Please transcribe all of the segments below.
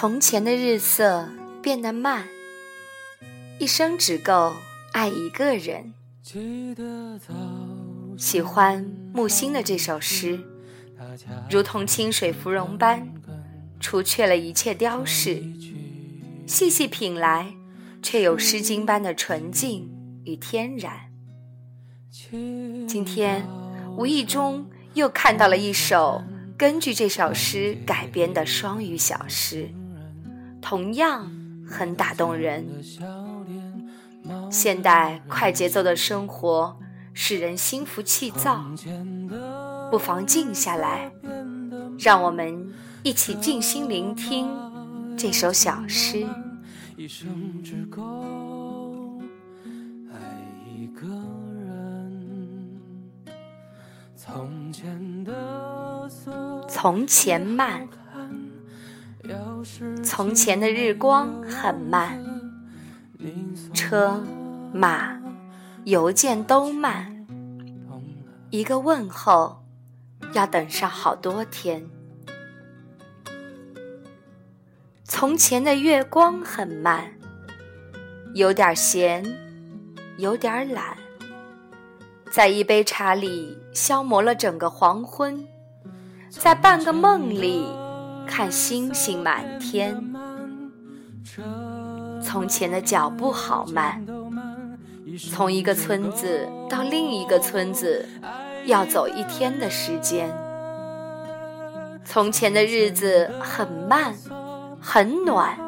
从前的日色变得慢，一生只够爱一个人。喜欢木心的这首诗，如同清水芙蓉般，除却了一切雕饰，细细品来，却有诗经般的纯净与天然。今天无意中又看到了一首。根据这首诗改编的双语小诗，同样很打动人。现代快节奏的生活使人心浮气躁，不妨静下来，让我们一起静心聆听这首小诗。一生只够爱一个人从前的从前慢，从前的日光很慢，车马邮件都慢，一个问候要等上好多天。从前的月光很慢，有点闲，有点懒。在一杯茶里消磨了整个黄昏，在半个梦里看星星满天。从前的脚步好慢，从一个村子到另一个村子要走一天的时间。从前的日子很慢，很暖，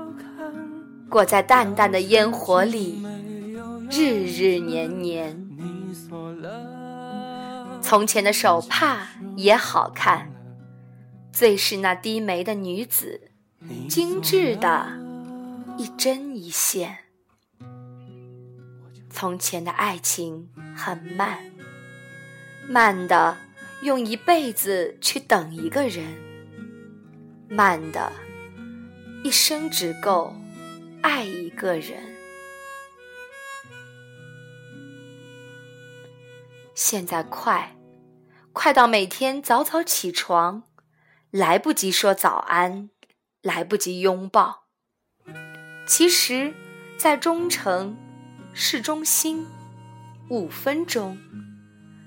过在淡淡的烟火里，日日年年。从前的手帕也好看，最是那低眉的女子，精致的一针一线。从前的爱情很慢，慢的用一辈子去等一个人，慢的一生只够爱一个人。现在快。快到每天早早起床，来不及说早安，来不及拥抱。其实，在中城市中心，五分钟，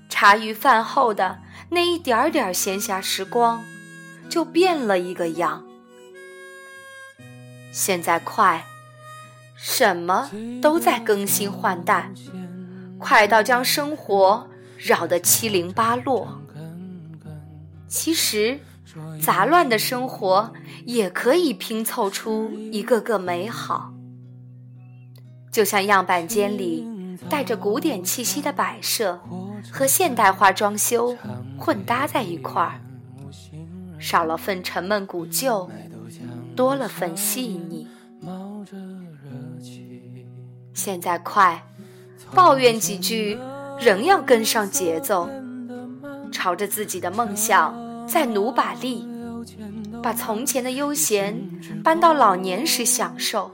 茶余饭后的那一点点闲暇时光，就变了一个样。现在快，什么都在更新换代，快到将生活。扰得七零八落。其实，杂乱的生活也可以拼凑出一个个美好。就像样板间里带着古典气息的摆设和现代化装修混搭在一块儿，少了份沉闷古旧，多了份细腻。现在快，抱怨几句。仍要跟上节奏，朝着自己的梦想再努把力，把从前的悠闲搬到老年时享受。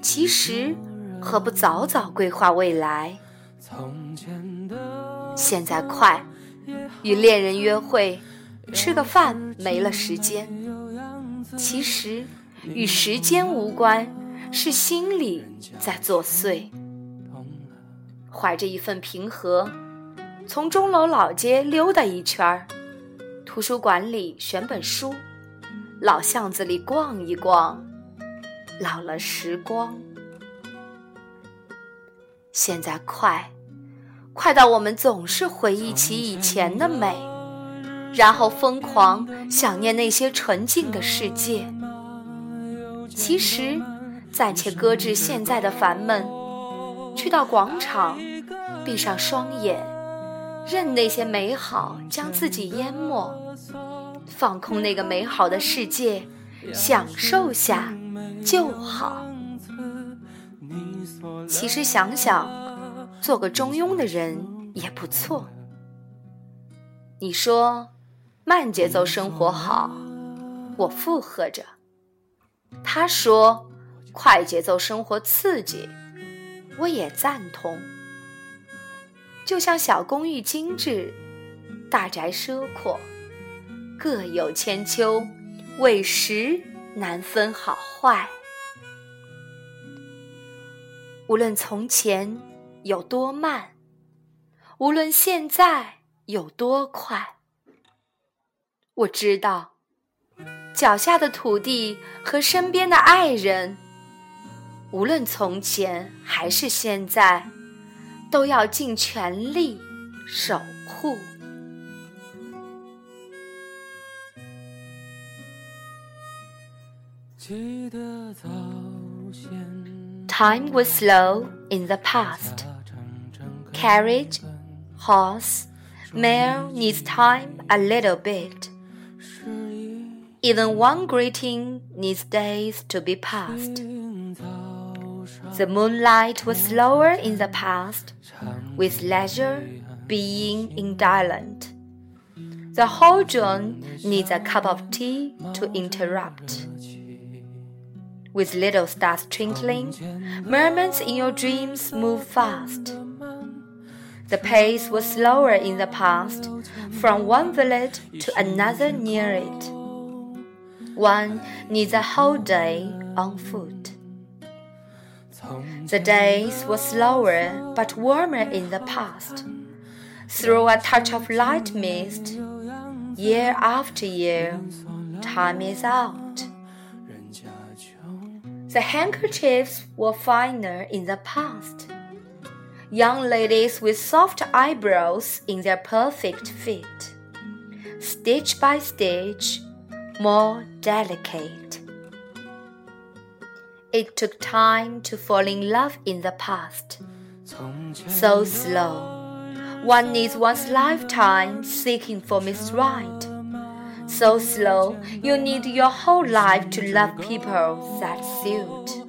其实，何不早早规划未来？现在快，与恋人约会，吃个饭没了时间。其实，与时间无关，是心里在作祟。怀着一份平和，从钟楼老街溜达一圈儿，图书馆里选本书，老巷子里逛一逛，老了时光。现在快，快到我们总是回忆起以前的美，然后疯狂想念那些纯净的世界。其实，暂且搁置现在的烦闷。去到广场，闭上双眼，任那些美好将自己淹没，放空那个美好的世界，享受下就好。其实想想，做个中庸的人也不错。你说慢节奏生活好，我附和着；他说快节奏生活刺激。我也赞同，就像小公寓精致，大宅奢阔，各有千秋，委实难分好坏。无论从前有多慢，无论现在有多快，我知道，脚下的土地和身边的爱人，无论从前还是现在，都要尽全力守护。Time was slow in the past. Carriage, horse, mare needs time a little bit. Even one greeting needs days to be passed. The moonlight was slower in the past, with leisure being indolent. The whole needs a cup of tea to interrupt with little stars twinkling, mermaids in your dreams move fast. The pace was slower in the past, from one village to another near it. One needs a whole day on foot. The days were slower but warmer in the past. Through a touch of light mist, year after year, time is out. The handkerchiefs were finer in the past. Young ladies with soft eyebrows in their perfect fit, stitch by stitch, more delicate. It took time to fall in love in the past. So slow. One needs one's lifetime seeking for Miss Right so slow, you need your whole life to love people that suit.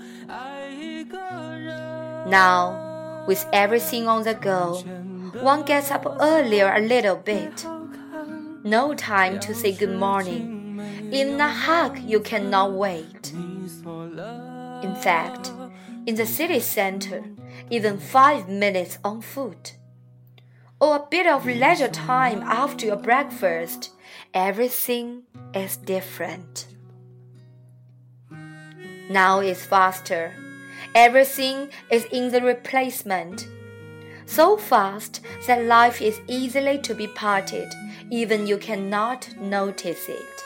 Now, with everything on the go, one gets up earlier a little bit. No time to say good morning. In a hug, you cannot wait. In fact, in the city center, even five minutes on foot, or a bit of leisure time after your breakfast everything is different. Now it's faster. Everything is in the replacement. So fast that life is easily to be parted, even you cannot notice it.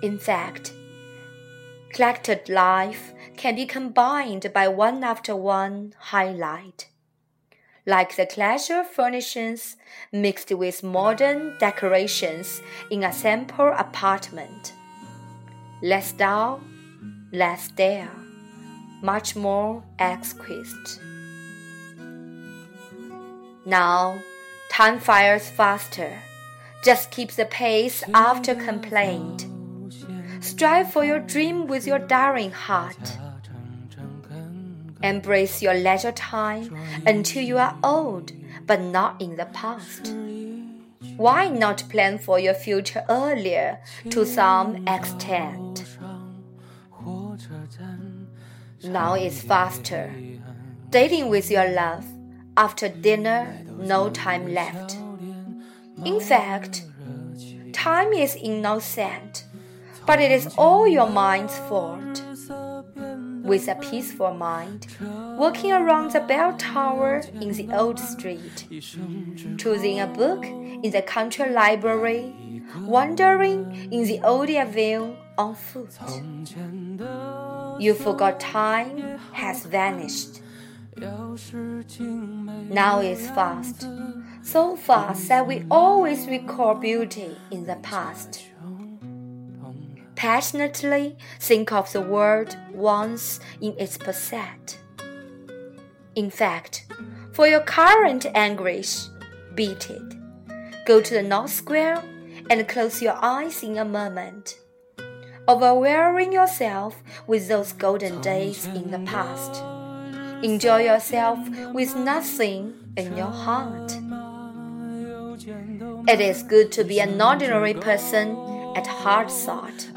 In fact, collected life can be combined by one after one highlight like the classical furnishings mixed with modern decorations in a simple apartment. Less dull, less stale, much more exquisite. Now, time fires faster. Just keep the pace after complaint. Strive for your dream with your daring heart. Embrace your leisure time until you are old, but not in the past. Why not plan for your future earlier to some extent? Now is faster. Dating with your love. After dinner, no time left. In fact, time is innocent, but it is all your mind's fault with a peaceful mind, walking around the bell tower in the old street, choosing a book in the country library, wandering in the old avenue on foot. You forgot time has vanished. Now it's fast, so fast that we always recall beauty in the past passionately think of the world once in its facet. In fact, for your current anguish, beat it. Go to the North Square and close your eyes in a moment, overwhelming yourself with those golden days in the past. Enjoy yourself with nothing in your heart. It is good to be an ordinary person at heart thought.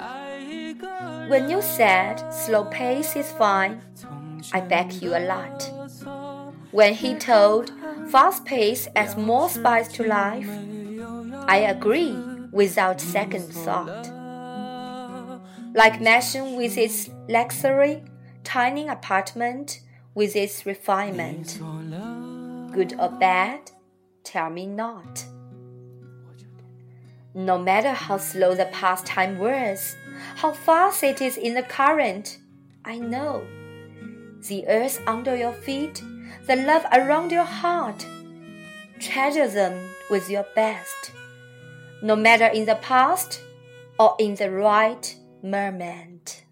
When you said slow pace is fine, I back you a lot. When he told fast pace adds more spice to life, I agree without second thought. like mansion with its luxury, tiny apartment with its refinement. Good or bad, tell me not. No matter how slow the pastime was, how fast it is in the current, I know. The earth under your feet, the love around your heart, treasure them with your best, no matter in the past or in the right moment.